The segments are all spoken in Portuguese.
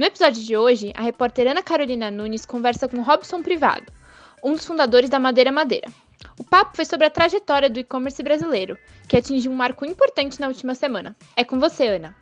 No episódio de hoje, a repórter Ana Carolina Nunes conversa com Robson Privado, um dos fundadores da Madeira Madeira. O papo foi sobre a trajetória do e-commerce brasileiro, que atingiu um marco importante na última semana. É com você, Ana.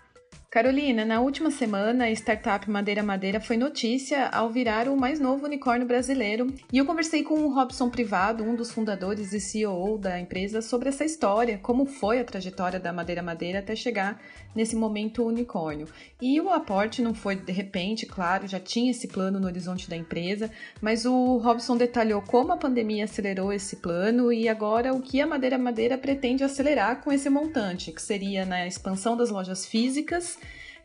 Carolina, na última semana, a startup Madeira Madeira foi notícia ao virar o mais novo unicórnio brasileiro. E eu conversei com o Robson Privado, um dos fundadores e CEO da empresa, sobre essa história, como foi a trajetória da Madeira Madeira até chegar nesse momento unicórnio. E o aporte não foi de repente, claro, já tinha esse plano no horizonte da empresa, mas o Robson detalhou como a pandemia acelerou esse plano e agora o que a Madeira Madeira pretende acelerar com esse montante, que seria na expansão das lojas físicas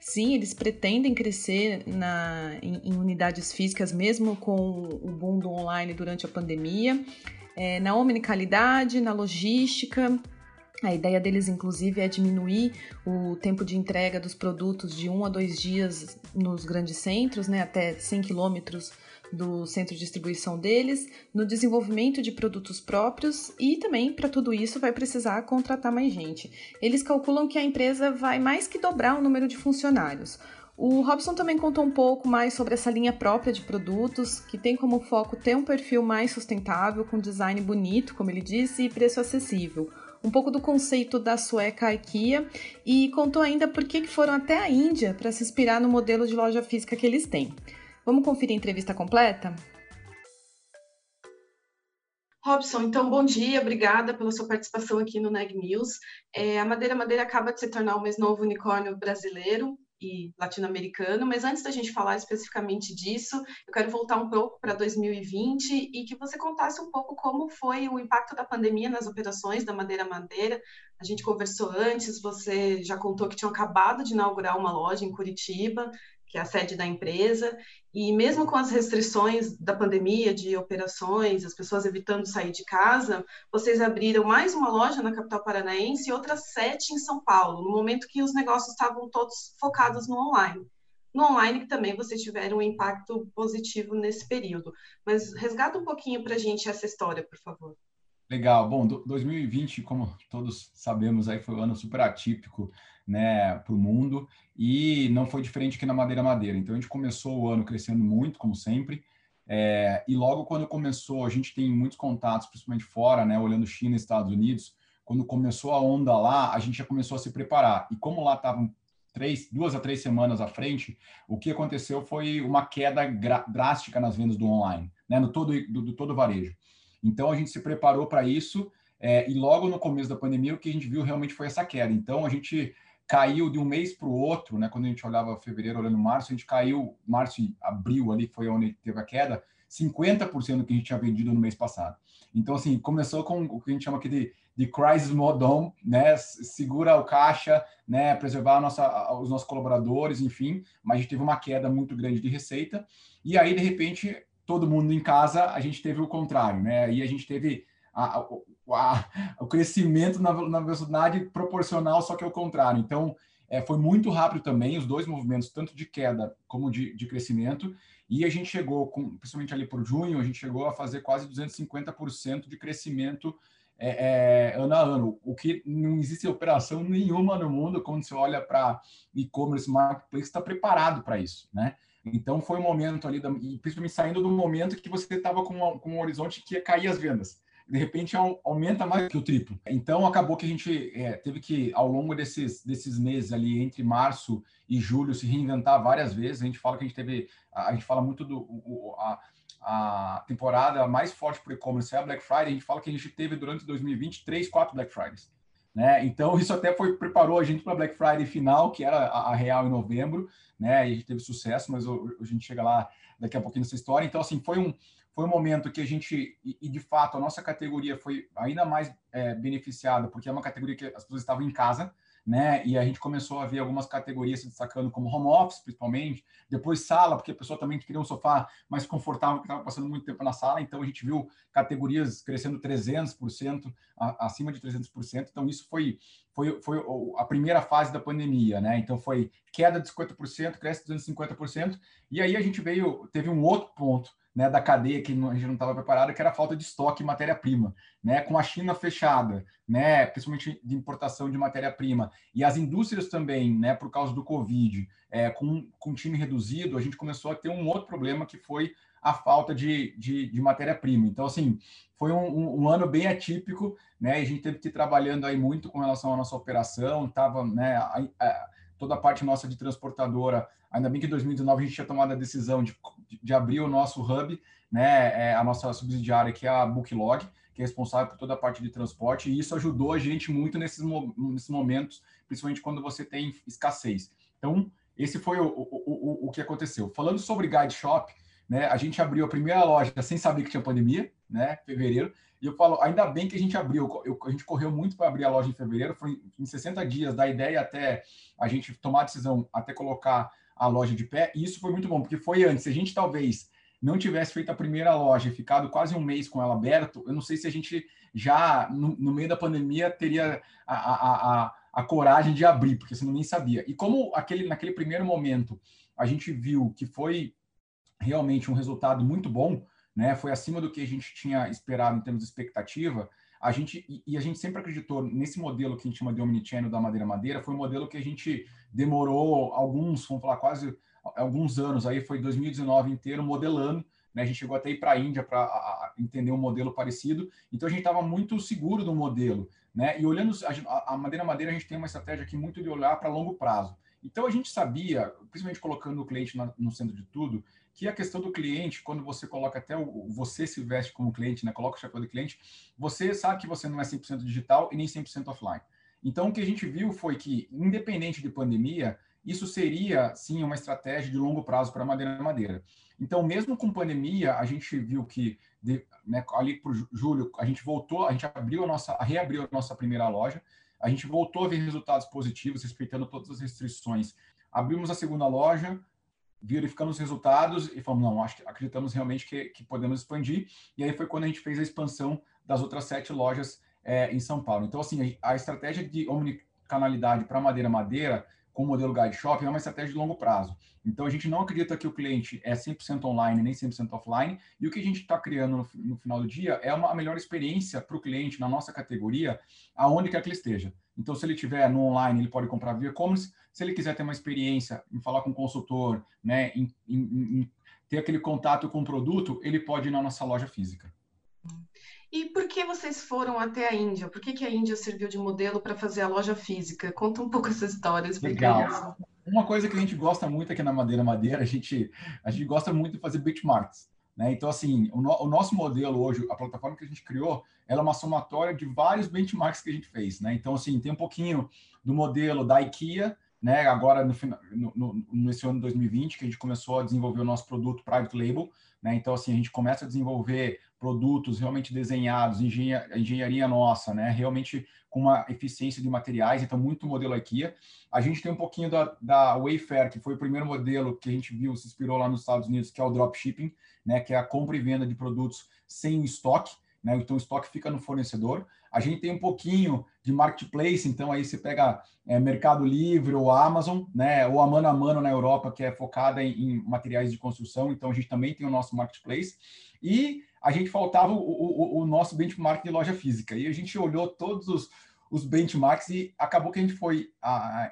Sim, eles pretendem crescer na, em, em, unidades físicas, mesmo com o boom do online durante a pandemia, é, na omnicalidade, na logística. A ideia deles, inclusive, é diminuir o tempo de entrega dos produtos de um a dois dias nos grandes centros, né, até 100 quilômetros do centro de distribuição deles, no desenvolvimento de produtos próprios e também para tudo isso vai precisar contratar mais gente. Eles calculam que a empresa vai mais que dobrar o número de funcionários. O Robson também contou um pouco mais sobre essa linha própria de produtos, que tem como foco ter um perfil mais sustentável, com design bonito, como ele disse, e preço acessível. Um pouco do conceito da sueca IKEA e contou ainda por que foram até a Índia para se inspirar no modelo de loja física que eles têm. Vamos conferir a entrevista completa? Robson, então bom dia, obrigada pela sua participação aqui no Neg News. É, a Madeira Madeira acaba de se tornar o mais novo unicórnio brasileiro e latino-americano, mas antes da gente falar especificamente disso, eu quero voltar um pouco para 2020 e que você contasse um pouco como foi o impacto da pandemia nas operações da Madeira Madeira. A gente conversou antes, você já contou que tinham acabado de inaugurar uma loja em Curitiba, que é a sede da empresa, e mesmo com as restrições da pandemia, de operações, as pessoas evitando sair de casa, vocês abriram mais uma loja na capital paranaense e outras sete em São Paulo, no momento que os negócios estavam todos focados no online. No online também vocês tiveram um impacto positivo nesse período. Mas resgata um pouquinho para a gente essa história, por favor. Legal. Bom, 2020, como todos sabemos, aí foi um ano super atípico né, para o mundo e não foi diferente aqui na Madeira Madeira. Então a gente começou o ano crescendo muito, como sempre, é, e logo quando começou, a gente tem muitos contatos, principalmente fora, né, olhando China e Estados Unidos. Quando começou a onda lá, a gente já começou a se preparar. E como lá estavam três, duas a três semanas à frente, o que aconteceu foi uma queda drástica nas vendas do online, né, no todo do, do todo varejo. Então a gente se preparou para isso. É, e logo no começo da pandemia, o que a gente viu realmente foi essa queda. Então, a gente caiu de um mês para o outro, né? Quando a gente olhava fevereiro, olhando março, a gente caiu, março e abril ali foi onde teve a queda, 50% do que a gente tinha vendido no mês passado. Então, assim, começou com o que a gente chama aqui de, de crisis mode on, né? Segura o caixa, né? Preservar nossa, os nossos colaboradores, enfim. Mas a gente teve uma queda muito grande de receita. E aí, de repente, todo mundo em casa, a gente teve o contrário, né? Aí a gente teve a, a, a, o crescimento na, na, velocidade proporcional, só que ao contrário. Então, é, foi muito rápido também, os dois movimentos, tanto de queda como de, de crescimento, e a gente chegou, com, principalmente ali por junho, a gente chegou a fazer quase 250% de crescimento é, é, ano a ano, o que não existe operação nenhuma no mundo quando você olha para e-commerce, marketplace, está preparado para isso, né? Então foi um momento ali, da, e principalmente saindo do momento que você estava com, com um horizonte que ia cair as vendas de repente aumenta mais que o triplo. Então acabou que a gente é, teve que, ao longo desses, desses meses ali, entre março e julho, se reinventar várias vezes. A gente fala que a gente teve, a, gente fala muito do o, a, a temporada mais forte para o e-commerce é a Black Friday. A gente fala que a gente teve durante 2020 três, quatro Black Fridays. Né? Então isso até foi preparou a gente para Black Friday final, que era a, a, real em novembro, né? E a gente teve sucesso, mas o, a gente chega lá daqui a pouquinho nessa história. Então assim foi um foi um momento que a gente, e, de fato, a nossa categoria foi ainda mais é, beneficiada, porque é uma categoria que as pessoas estavam em casa, né? E a gente começou a ver algumas categorias se destacando, como home office, principalmente, depois sala, porque a pessoa também queria um sofá mais confortável, porque estava passando muito tempo na sala, então a gente viu categorias crescendo 300%, acima de 300%, então isso foi, foi, foi a primeira fase da pandemia, né? Então foi queda de 50%, cresce 250%, e aí a gente veio, teve um outro ponto, né, da cadeia que a gente não estava preparado, que era a falta de estoque e matéria-prima, né, com a China fechada, né, principalmente de importação de matéria-prima, e as indústrias também, né, por causa do Covid, é, com, com time reduzido, a gente começou a ter um outro problema que foi a falta de, de, de matéria-prima. Então, assim, foi um, um, ano bem atípico, né, a gente teve que ir trabalhando aí muito com relação à nossa operação, estava, né, a, a, toda a parte nossa de transportadora Ainda bem que em 2019 a gente tinha tomado a decisão de, de abrir o nosso hub, né, é a nossa subsidiária, que é a Booklog, que é responsável por toda a parte de transporte, e isso ajudou a gente muito nesses, nesses momentos, principalmente quando você tem escassez. Então, esse foi o, o, o, o que aconteceu. Falando sobre Guide Shop, né, a gente abriu a primeira loja sem saber que tinha pandemia, né, fevereiro, e eu falo, ainda bem que a gente abriu, eu, a gente correu muito para abrir a loja em fevereiro, foi em 60 dias da ideia até a gente tomar a decisão, até colocar a loja de pé, e isso foi muito bom, porque foi antes. Se a gente talvez não tivesse feito a primeira loja e ficado quase um mês com ela aberto, eu não sei se a gente já, no, no meio da pandemia, teria a, a, a, a, coragem de abrir, porque você nem sabia. E como aquele, naquele primeiro momento a gente viu que foi realmente um resultado muito bom, né, foi acima do que a gente tinha esperado em termos de expectativa, a gente e a gente sempre acreditou nesse modelo que a gente chama de omnichannel da madeira madeira, foi um modelo que a gente demorou alguns, vamos falar quase alguns anos, aí foi 2019 inteiro modelando, né? A gente chegou até ir para a Índia para entender um modelo parecido, então a gente estava muito seguro do modelo, né? E olhando a, a madeira madeira, a gente tem uma estratégia aqui muito de olhar para longo prazo. Então a gente sabia, principalmente colocando o cliente no centro de tudo, que a questão do cliente, quando você coloca até o, você se veste como cliente, né, coloca o chapéu do cliente, você sabe que você não é 100% digital e nem 100% offline. Então, o que a gente viu foi que, independente de pandemia, isso seria, sim, uma estratégia de longo prazo para madeira madeira. Então, mesmo com pandemia, a gente viu que, de, né, ali por julho, a gente voltou, a gente abriu a nossa, reabriu a nossa primeira loja, a gente voltou a ver resultados positivos, respeitando todas as restrições. Abrimos a segunda loja, verificamos os resultados e falamos, não, acho, acreditamos realmente que, que podemos expandir. E aí foi quando a gente fez a expansão das outras sete lojas é, em São Paulo. Então, assim, a, a estratégia de omnicanalidade para madeira-madeira com o modelo Guide Shop é uma estratégia de longo prazo. Então, a gente não acredita que o cliente é 100% online nem 100% offline, e o que a gente está criando no, no, final do dia é uma melhor experiência para o cliente na nossa categoria, aonde quer que ele esteja. Então, se ele tiver no online, ele pode comprar via e-commerce. Se ele quiser ter uma experiência em falar com o consultor, né, em, em, em ter aquele contato com o produto, ele pode ir na nossa loja física. E por que vocês foram até a Índia? Por que, que a Índia serviu de modelo para fazer a loja física? Conta um pouco essa história. Legal. Uma coisa que a gente gosta muito aqui na Madeira Madeira, a gente, a gente gosta muito de fazer benchmarks. Né? Então, assim, o, no, o, nosso modelo hoje, a plataforma que a gente criou, ela é uma somatória de vários benchmarks que a gente fez. Né? Então, assim, tem um pouquinho do modelo da IKEA, né? agora no, no, nesse ano de 2020, que a gente começou a desenvolver o nosso produto Private Label. Né? Então, assim, a gente começa a desenvolver produtos realmente desenhados, engenharia, engenharia nossa, né? realmente com uma eficiência de materiais, então muito modelo IKEA. A gente tem um pouquinho da, da Wayfair, que foi o primeiro modelo que a gente viu, se inspirou lá nos Estados Unidos, que é o dropshipping, né, que é a compra e venda de produtos sem estoque, né, então o estoque fica no fornecedor. A gente tem um pouquinho de marketplace, então aí você pega é, Mercado Livre ou Amazon, né, ou a Mano a Mano na Europa, que é focada em, em materiais de construção, então a gente também tem o nosso marketplace. E a gente faltava o, o, o, nosso benchmark de loja física. E a gente olhou todos os, os benchmarks e acabou que a gente foi a, a,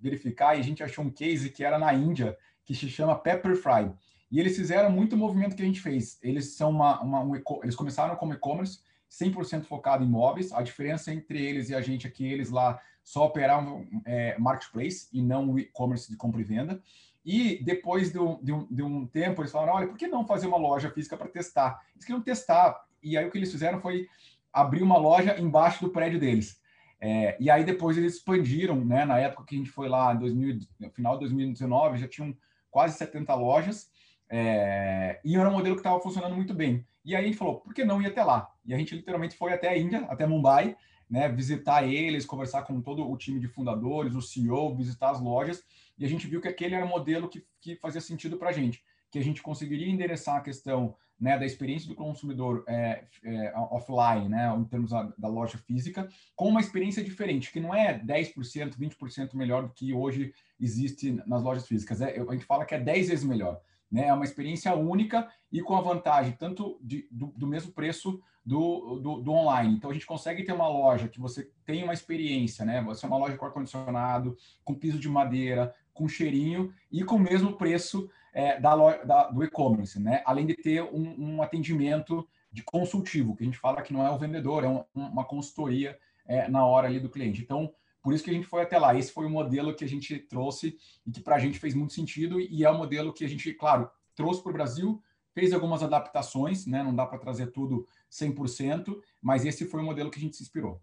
verificar e a gente achou um case que era na Índia, que se chama Pepper Fry. E eles fizeram muito movimento que a gente fez. Eles são uma, uma um, eles começaram como e-commerce, 100% focado em móveis. A diferença entre eles e a gente é que eles lá só operavam é, marketplace e não e-commerce de compra e venda. E depois de um, de, um, de um, tempo, eles falaram: olha, por que não fazer uma loja física para testar? Eles queriam testar. E aí o que eles fizeram foi abrir uma loja embaixo do prédio deles. É, e aí depois eles expandiram, né? Na época que a gente foi lá, 2000, no final de 2019, já tinham quase 70 lojas. É, e era um modelo que estava funcionando muito bem. E aí a gente falou, por que não ir até lá? E a gente literalmente foi até a Índia, até Mumbai, né, visitar eles, conversar com todo o time de fundadores, o CEO, visitar as lojas, e a gente viu que aquele era o modelo que, que fazia sentido para a gente, que a gente conseguiria endereçar a questão né, da experiência do consumidor é, é, offline, né, em termos da, da, loja física, com uma experiência diferente, que não é 10%, 20% melhor do que hoje existe nas lojas físicas. É, a gente fala que é 10 vezes melhor. Né? É uma experiência única e com a vantagem tanto de, do, do, mesmo preço do, do, do, online. Então, a gente consegue ter uma loja que você tem uma experiência, né? Você é uma loja com ar-condicionado, com piso de madeira, com cheirinho e com o mesmo preço é, da, da, do e-commerce, né? Além de ter um, um, atendimento de consultivo, que a gente fala que não é o vendedor, é um, uma consultoria é, na hora ali do cliente. Então, por isso que a gente foi até lá. Esse foi o modelo que a gente trouxe e que para a gente fez muito sentido e é o modelo que a gente, claro, trouxe para o Brasil, fez algumas adaptações, né? Não dá para trazer tudo 100%, mas esse foi o modelo que a gente se inspirou.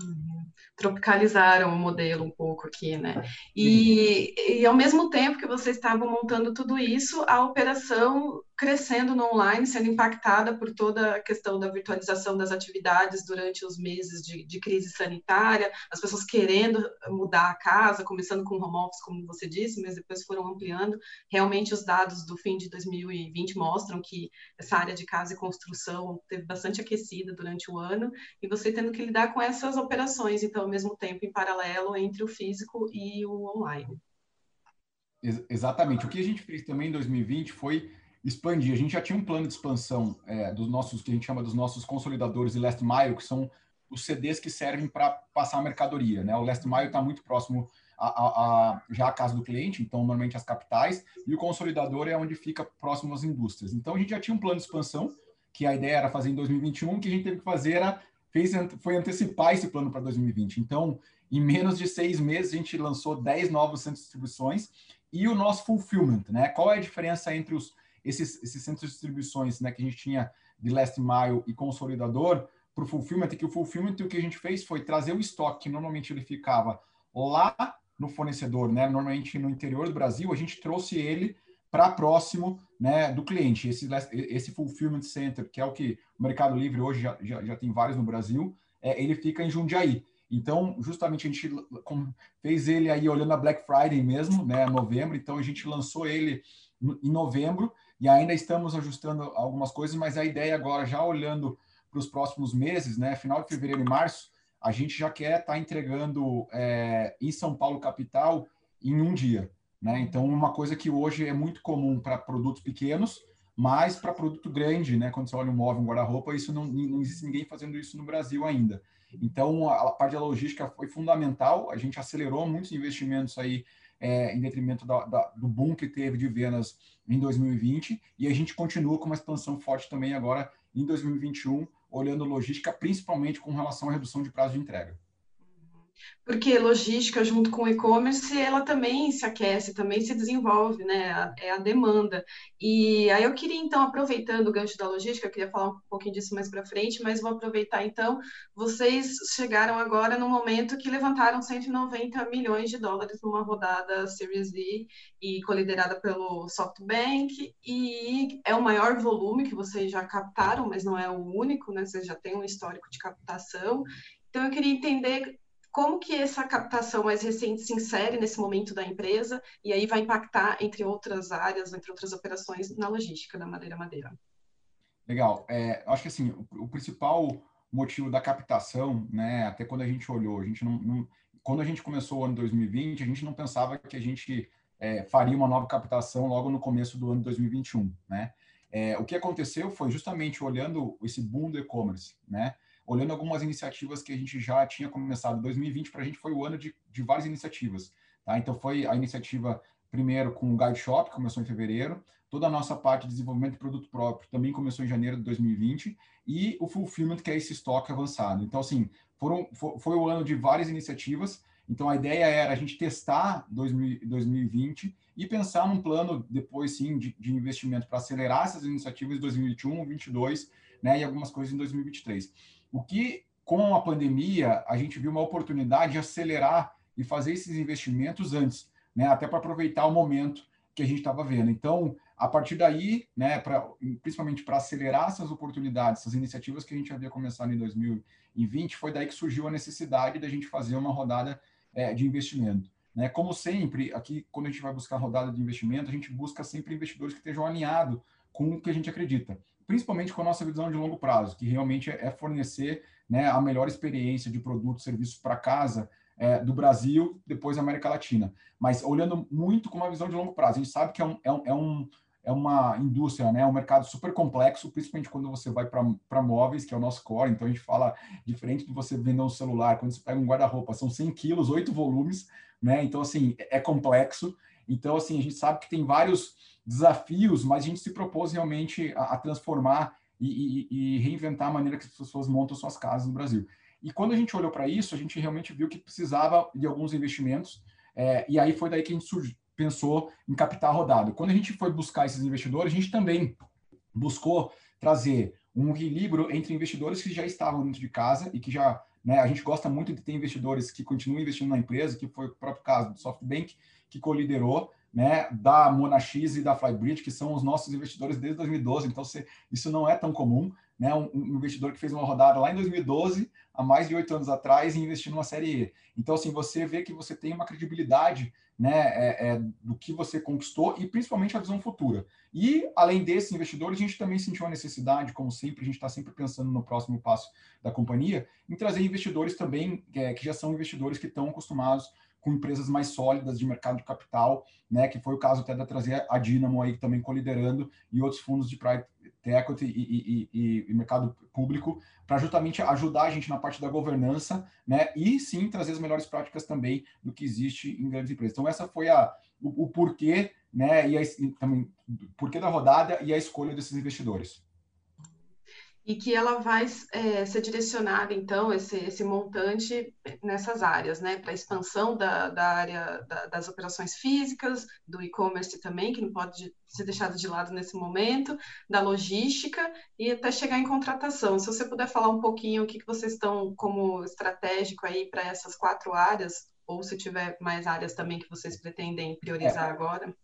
Uhum. Tropicalizaram o modelo um pouco aqui, né? E, e ao mesmo tempo que vocês estavam montando tudo isso, a operação crescendo no online, sendo impactada por toda a questão da virtualização das atividades durante os meses de, de, crise sanitária, as pessoas querendo mudar a casa, começando com home office, como você disse, mas depois foram ampliando. Realmente, os dados do fim de 2020 mostram que essa área de casa e construção teve bastante aquecida durante o ano, e você tendo que lidar com essas operações, então, ao mesmo tempo, em paralelo entre o físico e o online. Exatamente. O que a gente fez também em 2020 foi expandir. A gente já tinha um plano de expansão é, dos nossos, que a gente chama dos nossos consolidadores de last mile, que são os CDs que servem para passar a mercadoria. Né? O last mile está muito próximo a, a, a, já à casa do cliente, então normalmente as capitais, e o consolidador é onde fica próximo às indústrias. Então a gente já tinha um plano de expansão, que a ideia era fazer em 2021, o que a gente teve que fazer era, fez, foi antecipar esse plano para 2020. Então, em menos de seis meses, a gente lançou 10 novos centros de distribuições e o nosso fulfillment, né? Qual é a diferença entre os esses, esses centros de distribuições né, que a gente tinha de last mile e consolidador para o fulfillment, que o fulfillment o que a gente fez foi trazer o estoque que normalmente ele ficava lá no fornecedor, né, normalmente no interior do Brasil, a gente trouxe ele para próximo né, do cliente. Esse, esse fulfillment center, que é o que o Mercado Livre hoje já, já, já tem vários no Brasil, é, ele fica em Jundiaí. Então, justamente a gente fez ele aí olhando a Black Friday mesmo, né, novembro. Então a gente lançou ele em novembro e ainda estamos ajustando algumas coisas, mas a ideia agora, já olhando para os próximos meses, né, final de fevereiro e março, a gente já quer estar tá entregando é, em São Paulo capital em um dia. Né? Então, uma coisa que hoje é muito comum para produtos pequenos, mas para produto grande, né? quando você olha um móvel, um guarda-roupa, isso não, não existe ninguém fazendo isso no Brasil ainda. Então, a, a parte da logística foi fundamental, a gente acelerou muitos investimentos aí é, em detrimento da, da, do boom que teve de vendas em 2020, e a gente continua com uma expansão forte também agora em 2021, olhando logística, principalmente com relação à redução de prazo de entrega porque logística junto com e-commerce ela também se aquece, também se desenvolve, né? É a demanda. E aí eu queria então, aproveitando o gancho da logística, eu queria falar um pouquinho disso mais para frente, mas vou aproveitar então. Vocês chegaram agora no momento que levantaram 190 milhões de dólares numa rodada Series D e coliderada pelo SoftBank e é o maior volume que vocês já captaram, mas não é o único, né? Vocês já têm um histórico de captação. Então eu queria entender como que essa captação mais recente se insere nesse momento da empresa e aí vai impactar, entre outras áreas, entre outras operações, na logística da Madeira Madeira? Legal. É, acho que assim, o, o, principal motivo da captação, né, até quando a gente olhou, a gente não, não, quando a gente começou o ano 2020, a gente não pensava que a gente é, faria uma nova captação logo no começo do ano 2021, né? É, o que aconteceu foi justamente olhando esse boom do e-commerce, né? Olhando algumas iniciativas que a gente já tinha começado. 2020 para a gente foi o ano de, de várias iniciativas. Tá? Então foi a iniciativa primeiro com o Guide Shop, que começou em fevereiro, toda a nossa parte de desenvolvimento de produto próprio também começou em janeiro de 2020, e o Fulfillment, que é esse estoque avançado. Então, assim, foram, foi, o ano de várias iniciativas, então a ideia era a gente testar 2000, 2020 e pensar num plano depois, sim, de, de investimento para acelerar essas iniciativas em 2021, 2022, né, e algumas coisas em 2023. O que, com a pandemia, a gente viu uma oportunidade de acelerar e fazer esses investimentos antes, né? até para aproveitar o momento que a gente estava vendo. Então, a partir daí, né, pra, principalmente para acelerar essas oportunidades, essas iniciativas que a gente havia começado em 2020, foi daí que surgiu a necessidade da gente fazer uma rodada é, de investimento. Né? Como sempre, aqui, quando a gente vai buscar rodada de investimento, a gente busca sempre investidores que estejam alinhados com o que a gente acredita, principalmente com a nossa visão de longo prazo, que realmente é fornecer né, a melhor experiência de produtos e serviços para casa é, do Brasil, depois da América Latina. Mas olhando muito com uma visão de longo prazo, a gente sabe que é um, é um, é um é uma indústria, né, um mercado super complexo, principalmente quando você vai para móveis, que é o nosso core. Então a gente fala diferente de você vender um celular, quando você pega um guarda-roupa, são 100 quilos, oito volumes, né? Então assim é complexo. Então assim a gente sabe que tem vários desafios, mas a gente se propôs realmente a, a transformar e, e, e, reinventar a maneira que as pessoas montam suas casas no Brasil. E quando a gente olhou para isso, a gente realmente viu que precisava de alguns investimentos. É, e aí foi daí que a gente surgiu, pensou em captar rodado. Quando a gente foi buscar esses investidores, a gente também buscou trazer um equilíbrio entre investidores que já estavam dentro de casa e que já, né, a gente gosta muito de ter investidores que continuam investindo na empresa, que foi o próprio caso do SoftBank, que coliderou, né, da Monax e da Flybridge, que são os nossos investidores desde 2012, então se, isso não é tão comum, né, um, investidor que fez uma rodada lá em 2012, há mais de oito anos atrás, e investiu numa série E. Então, assim, você vê que você tem uma credibilidade né, é, é, do que você conquistou e principalmente a visão futura. E, além desses investidores, a gente também sentiu a necessidade, como sempre, a gente está sempre pensando no próximo passo da companhia, em trazer investidores também é, que já são investidores que estão acostumados com empresas mais sólidas de mercado de capital, né, que foi o caso até da trazer a Dynamo aí também coliderando e outros fundos de private equity e, e, e, e mercado público para justamente ajudar a gente na parte da governança, né, e sim trazer as melhores práticas também do que existe em grandes empresas. Então essa foi a o, o porquê, né, e, a, e também porquê da rodada e a escolha desses investidores e que ela vai é, ser direcionada, então, esse, esse montante nessas áreas, né, para a expansão da, da área da, das operações físicas, do e-commerce também, que não pode ser deixado de lado nesse momento, da logística e até chegar em contratação. Se você puder falar um pouquinho o que, que vocês estão como estratégico aí para essas quatro áreas, ou se tiver mais áreas também que vocês pretendem priorizar é. agora.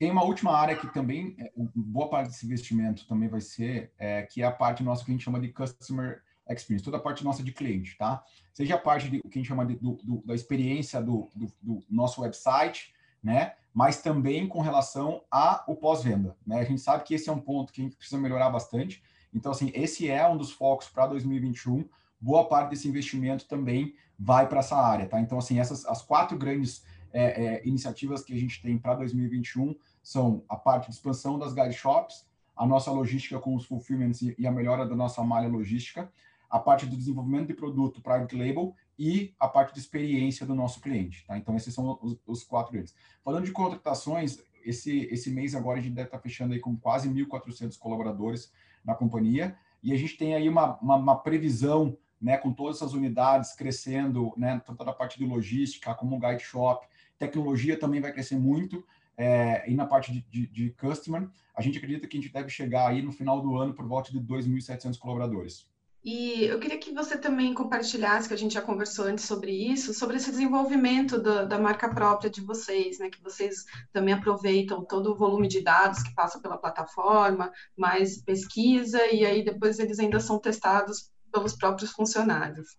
Tem uma última área que também, é, boa parte desse investimento também vai ser, é, que é a parte nossa que a gente chama de Customer Experience, toda a parte nossa de cliente, tá? Seja a parte de o que a gente chama de, do, do, da experiência do, do, do, nosso website, né? Mas também com relação ao pós-venda, né? A gente sabe que esse é um ponto que a gente precisa melhorar bastante. Então, assim, esse é um dos focos para 2021. Boa parte desse investimento também vai para essa área, tá? Então, assim, essas as quatro grandes é, é, iniciativas que a gente tem para 2021 são a parte de expansão das guide shops, a nossa logística com os fulfillments e a melhora da nossa malha logística, a parte do desenvolvimento de produto private label e a parte de experiência do nosso cliente. Tá? Então, esses são os, os quatro deles. Falando de contratações, esse, esse mês agora a gente deve estar fechando aí com quase 1.400 colaboradores na companhia e a gente tem aí uma, uma, uma previsão né, com todas essas unidades crescendo, né, tanto da parte de logística como guide shop, tecnologia também vai crescer muito, é, e na parte de, de, de, customer, a gente acredita que a gente deve chegar aí no final do ano por volta de 2.700 colaboradores. E eu queria que você também compartilhasse, que a gente já conversou antes sobre isso, sobre esse desenvolvimento da, da marca própria de vocês, né? Que vocês também aproveitam todo o volume de dados que passa pela plataforma, mais pesquisa, e aí depois eles ainda são testados pelos próprios funcionários.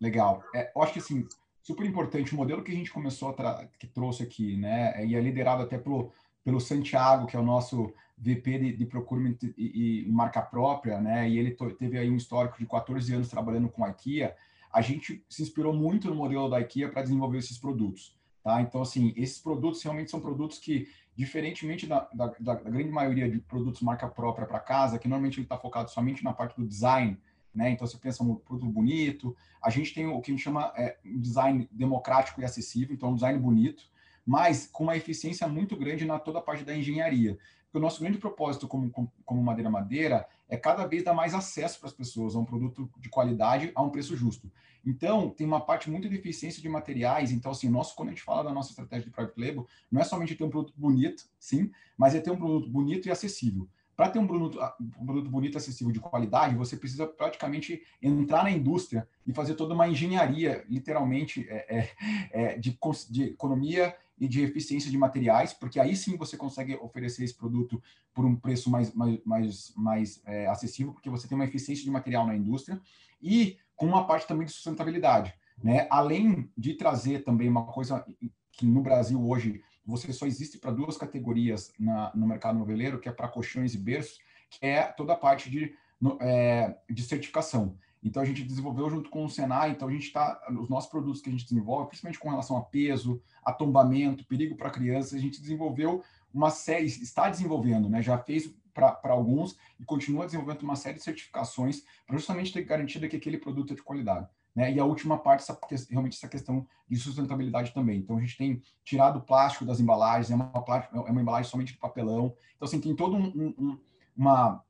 Legal. É, eu acho que assim, super importante. O modelo que a gente começou a que trouxe aqui, né, e é liderado até pelo, pelo Santiago, que é o nosso VP de, de procurement e, e, marca própria, né, e ele teve aí um histórico de 14 anos trabalhando com a IKEA. A gente se inspirou muito no modelo da IKEA para desenvolver esses produtos. Tá? Então, assim, esses produtos realmente são produtos que, diferentemente da, da, da grande maioria de produtos marca própria para casa, que normalmente ele está focado somente na parte do design, né? Então, você pensa no produto bonito, a gente tem o que a gente chama é, um design democrático e acessível, então um design bonito, mas com uma eficiência muito grande na toda a parte da engenharia. Porque o nosso grande propósito como, como Madeira Madeira é cada vez dar mais acesso para as pessoas a um produto de qualidade a um preço justo. Então, tem uma parte muito de eficiência de materiais. Então, assim, nosso, quando a gente fala da nossa estratégia de private label, não é somente ter um produto bonito, sim, mas é ter um produto bonito e acessível. Para ter um produto, ah, um produto bonito, acessível, de qualidade, você precisa praticamente entrar na indústria e fazer toda uma engenharia, literalmente, é, é, é de, de, economia e de eficiência de materiais, porque aí sim você consegue oferecer esse produto por um preço mais, mais, mais, mais é, acessível, porque você tem uma eficiência de material na indústria e com uma parte também de sustentabilidade. Né? Além de trazer também uma coisa que no Brasil hoje você só existe para duas categorias na, no mercado noveleiro, que é para colchões e berços, que é toda a parte de, no, é, de certificação. Então a gente desenvolveu junto com o Senai, então a gente está, os nossos produtos que a gente desenvolve, principalmente com relação a peso, a tombamento, perigo para crianças, a gente desenvolveu uma série, está desenvolvendo, né? Já fez para alguns e continua desenvolvendo uma série de certificações para justamente ter garantida que aquele produto é de qualidade. Né? E a última parte, essa, realmente essa questão de sustentabilidade também. Então, a gente tem tirado o plástico das embalagens, é uma, é uma embalagem somente de papelão. Então, assim, tem toda um, um, uma,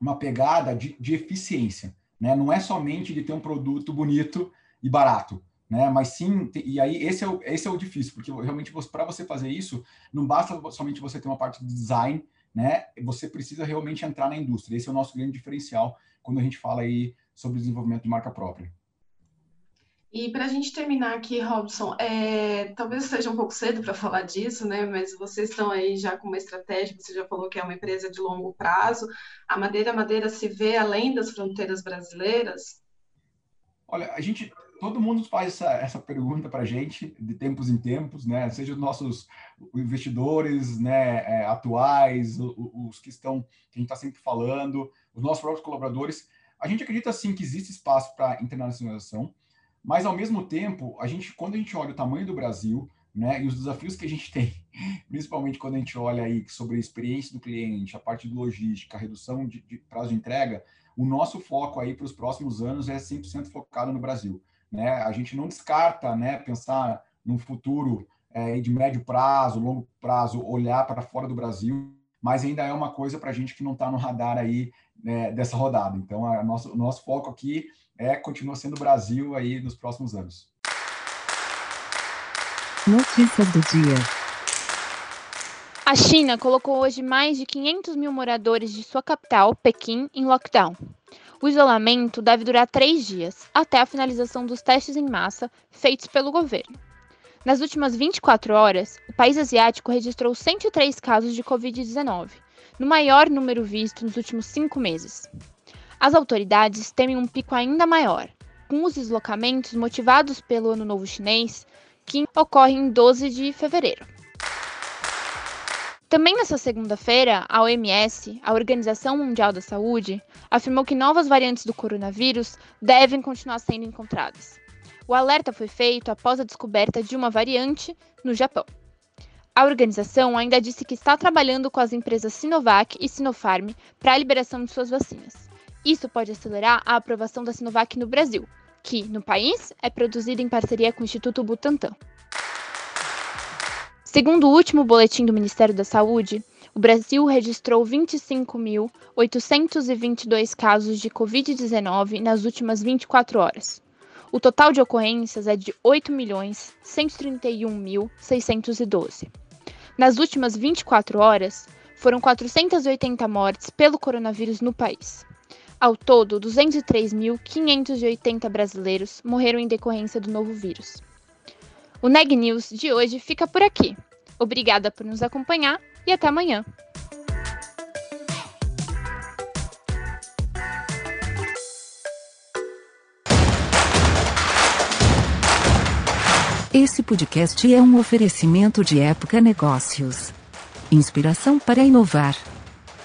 uma pegada de, de eficiência. Né? Não é somente de ter um produto bonito e barato, né? Mas sim, e aí esse é o, esse é o difícil, porque realmente para você fazer isso, não basta somente você ter uma parte de design, né? Você precisa realmente entrar na indústria. Esse é o nosso grande diferencial quando a gente fala aí sobre desenvolvimento de marca própria. E para a gente terminar aqui, Robson, é, talvez seja um pouco cedo para falar disso, né? Mas vocês estão aí já com uma estratégia, você já falou que é uma empresa de longo prazo. A Madeira Madeira se vê além das fronteiras brasileiras? Olha, a gente, todo mundo faz essa, essa pergunta para a gente de tempos em tempos, né? Seja os nossos investidores, né, é, atuais, os, os, que estão, que a gente está sempre falando, os nossos próprios colaboradores. A gente acredita sim que existe espaço para internacionalização. Mas, ao mesmo tempo, a gente, quando a gente olha o tamanho do Brasil, né, e os desafios que a gente tem, principalmente quando a gente olha aí sobre a experiência do cliente, a parte de logística, a redução de, de prazo de entrega, o nosso foco aí para os próximos anos é 100% focado no Brasil. Né? A gente não descarta né, pensar num futuro é, de médio prazo, longo prazo, olhar para fora do Brasil, mas ainda é uma coisa para a gente que não está no radar aí né, dessa rodada. Então, a nosso, o nosso foco aqui é continua sendo o Brasil aí nos próximos anos. Notícias do dia. A China colocou hoje mais de 500 mil moradores de sua capital, Pequim, em lockdown. O isolamento deve durar três dias, até a finalização dos testes em massa feitos pelo governo. Nas últimas 24 horas, o país asiático registrou 103 casos de Covid-19, no maior número visto nos últimos cinco meses. As autoridades temem um pico ainda maior, com os deslocamentos motivados pelo Ano Novo Chinês, que ocorre em 12 de fevereiro. Também nessa segunda-feira, a OMS, a Organização Mundial da Saúde, afirmou que novas variantes do coronavírus devem continuar sendo encontradas. O alerta foi feito após a descoberta de uma variante no Japão. A organização ainda disse que está trabalhando com as empresas Sinovac e Sinopharm para a liberação de suas vacinas. Isso pode acelerar a aprovação da Sinovac no Brasil, que, no país, é produzida em parceria com o Instituto Butantan. Segundo o último boletim do Ministério da Saúde, o Brasil registrou 25.822 casos de Covid-19 nas últimas 24 horas. O total de ocorrências é de 8.131.612. Nas últimas 24 horas, foram 480 mortes pelo coronavírus no país. Ao todo, 203.580 brasileiros morreram em decorrência do novo vírus. O Neg News de hoje fica por aqui. Obrigada por nos acompanhar e até amanhã. Esse podcast é um oferecimento de Época Negócios. Inspiração para inovar.